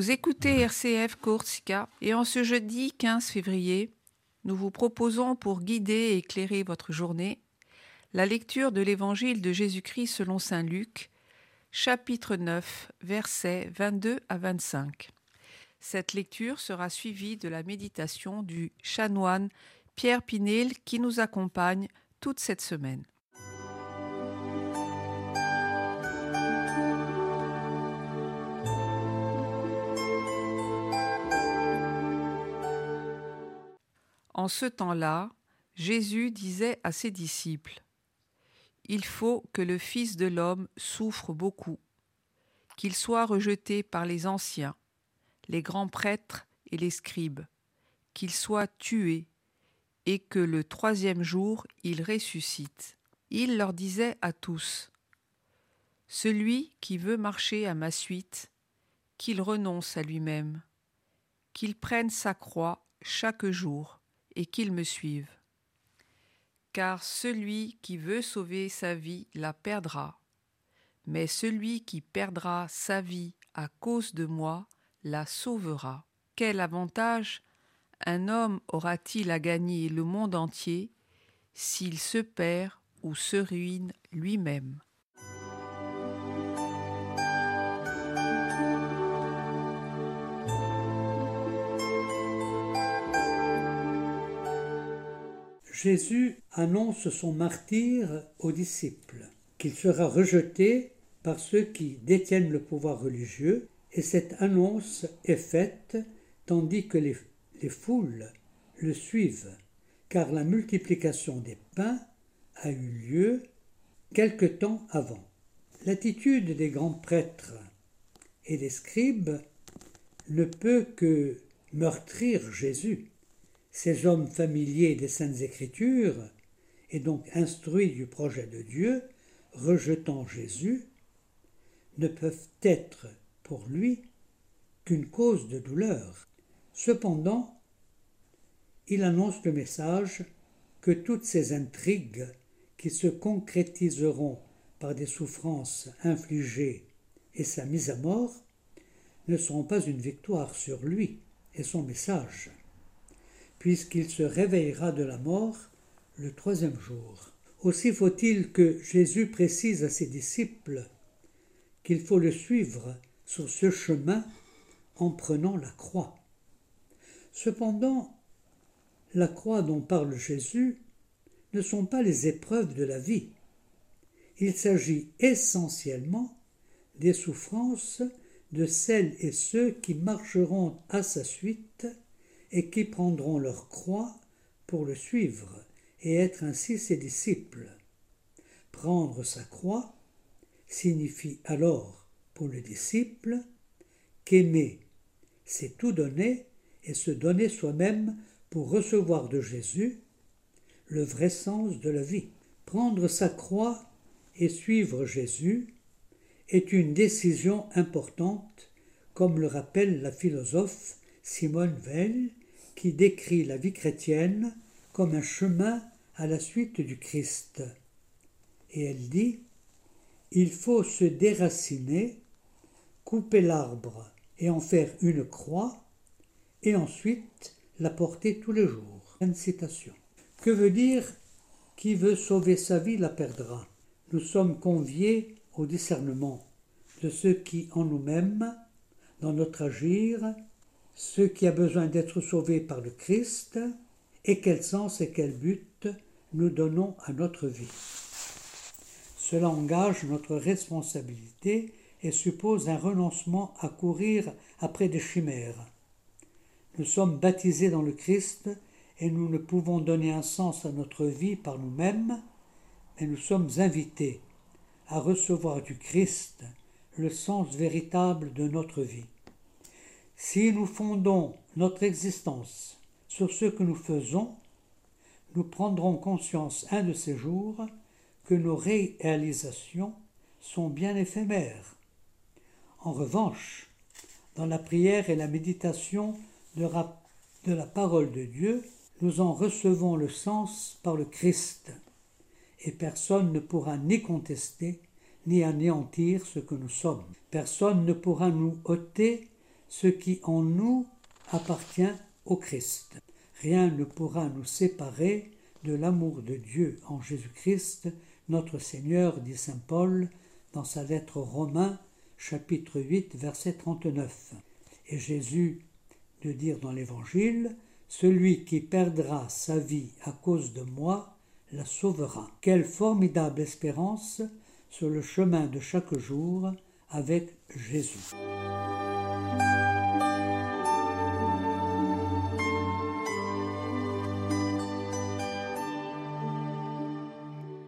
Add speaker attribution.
Speaker 1: Vous écoutez RCF Corsica et en ce jeudi 15 février, nous vous proposons pour guider et éclairer votre journée la lecture de l'Évangile de Jésus-Christ selon Saint Luc, chapitre 9, versets 22 à 25. Cette lecture sera suivie de la méditation du chanoine Pierre Pinel qui nous accompagne toute cette semaine. En ce temps-là, Jésus disait à ses disciples Il faut que le Fils de l'homme souffre beaucoup, qu'il soit rejeté par les anciens, les grands prêtres et les scribes, qu'il soit tué, et que le troisième jour il ressuscite. Il leur disait à tous Celui qui veut marcher à ma suite, qu'il renonce à lui-même, qu'il prenne sa croix chaque jour et qu'il me suive. Car celui qui veut sauver sa vie la perdra, mais celui qui perdra sa vie à cause de moi la sauvera. Quel avantage un homme aura-t-il à gagner le monde entier s'il se perd ou se ruine lui-même?
Speaker 2: Jésus annonce son martyre aux disciples, qu'il sera rejeté par ceux qui détiennent le pouvoir religieux, et cette annonce est faite tandis que les, les foules le suivent, car la multiplication des pains a eu lieu quelque temps avant. L'attitude des grands prêtres et des scribes ne peut que meurtrir Jésus ces hommes familiers des Saintes Écritures, et donc instruits du projet de Dieu, rejetant Jésus, ne peuvent être pour lui qu'une cause de douleur. Cependant, il annonce le message que toutes ces intrigues qui se concrétiseront par des souffrances infligées et sa mise à mort ne seront pas une victoire sur lui et son message puisqu'il se réveillera de la mort le troisième jour. Aussi faut-il que Jésus précise à ses disciples qu'il faut le suivre sur ce chemin en prenant la croix. Cependant, la croix dont parle Jésus ne sont pas les épreuves de la vie. Il s'agit essentiellement des souffrances de celles et ceux qui marcheront à sa suite et qui prendront leur croix pour le suivre et être ainsi ses disciples. Prendre sa croix signifie alors pour le disciple qu'aimer, c'est tout donner et se donner soi-même pour recevoir de Jésus le vrai sens de la vie. Prendre sa croix et suivre Jésus est une décision importante, comme le rappelle la philosophe Simone Veil qui décrit la vie chrétienne comme un chemin à la suite du Christ. Et elle dit Il faut se déraciner, couper l'arbre et en faire une croix, et ensuite la porter tous les jours. citation. Que veut dire Qui veut sauver sa vie la perdra Nous sommes conviés au discernement de ce qui en nous-mêmes, dans notre agir, ce qui a besoin d'être sauvé par le Christ et quel sens et quel but nous donnons à notre vie. Cela engage notre responsabilité et suppose un renoncement à courir après des chimères. Nous sommes baptisés dans le Christ et nous ne pouvons donner un sens à notre vie par nous-mêmes, mais nous sommes invités à recevoir du Christ le sens véritable de notre vie. Si nous fondons notre existence sur ce que nous faisons, nous prendrons conscience un de ces jours que nos réalisations sont bien éphémères. En revanche, dans la prière et la méditation de, de la parole de Dieu, nous en recevons le sens par le Christ, et personne ne pourra ni contester ni anéantir ce que nous sommes. Personne ne pourra nous ôter ce qui en nous appartient au Christ. Rien ne pourra nous séparer de l'amour de Dieu en Jésus-Christ, notre Seigneur, dit Saint Paul dans sa lettre aux Romains, chapitre 8, verset 39. Et Jésus de dire dans l'Évangile, Celui qui perdra sa vie à cause de moi la sauvera. Quelle formidable espérance sur le chemin de chaque jour avec Jésus. thank you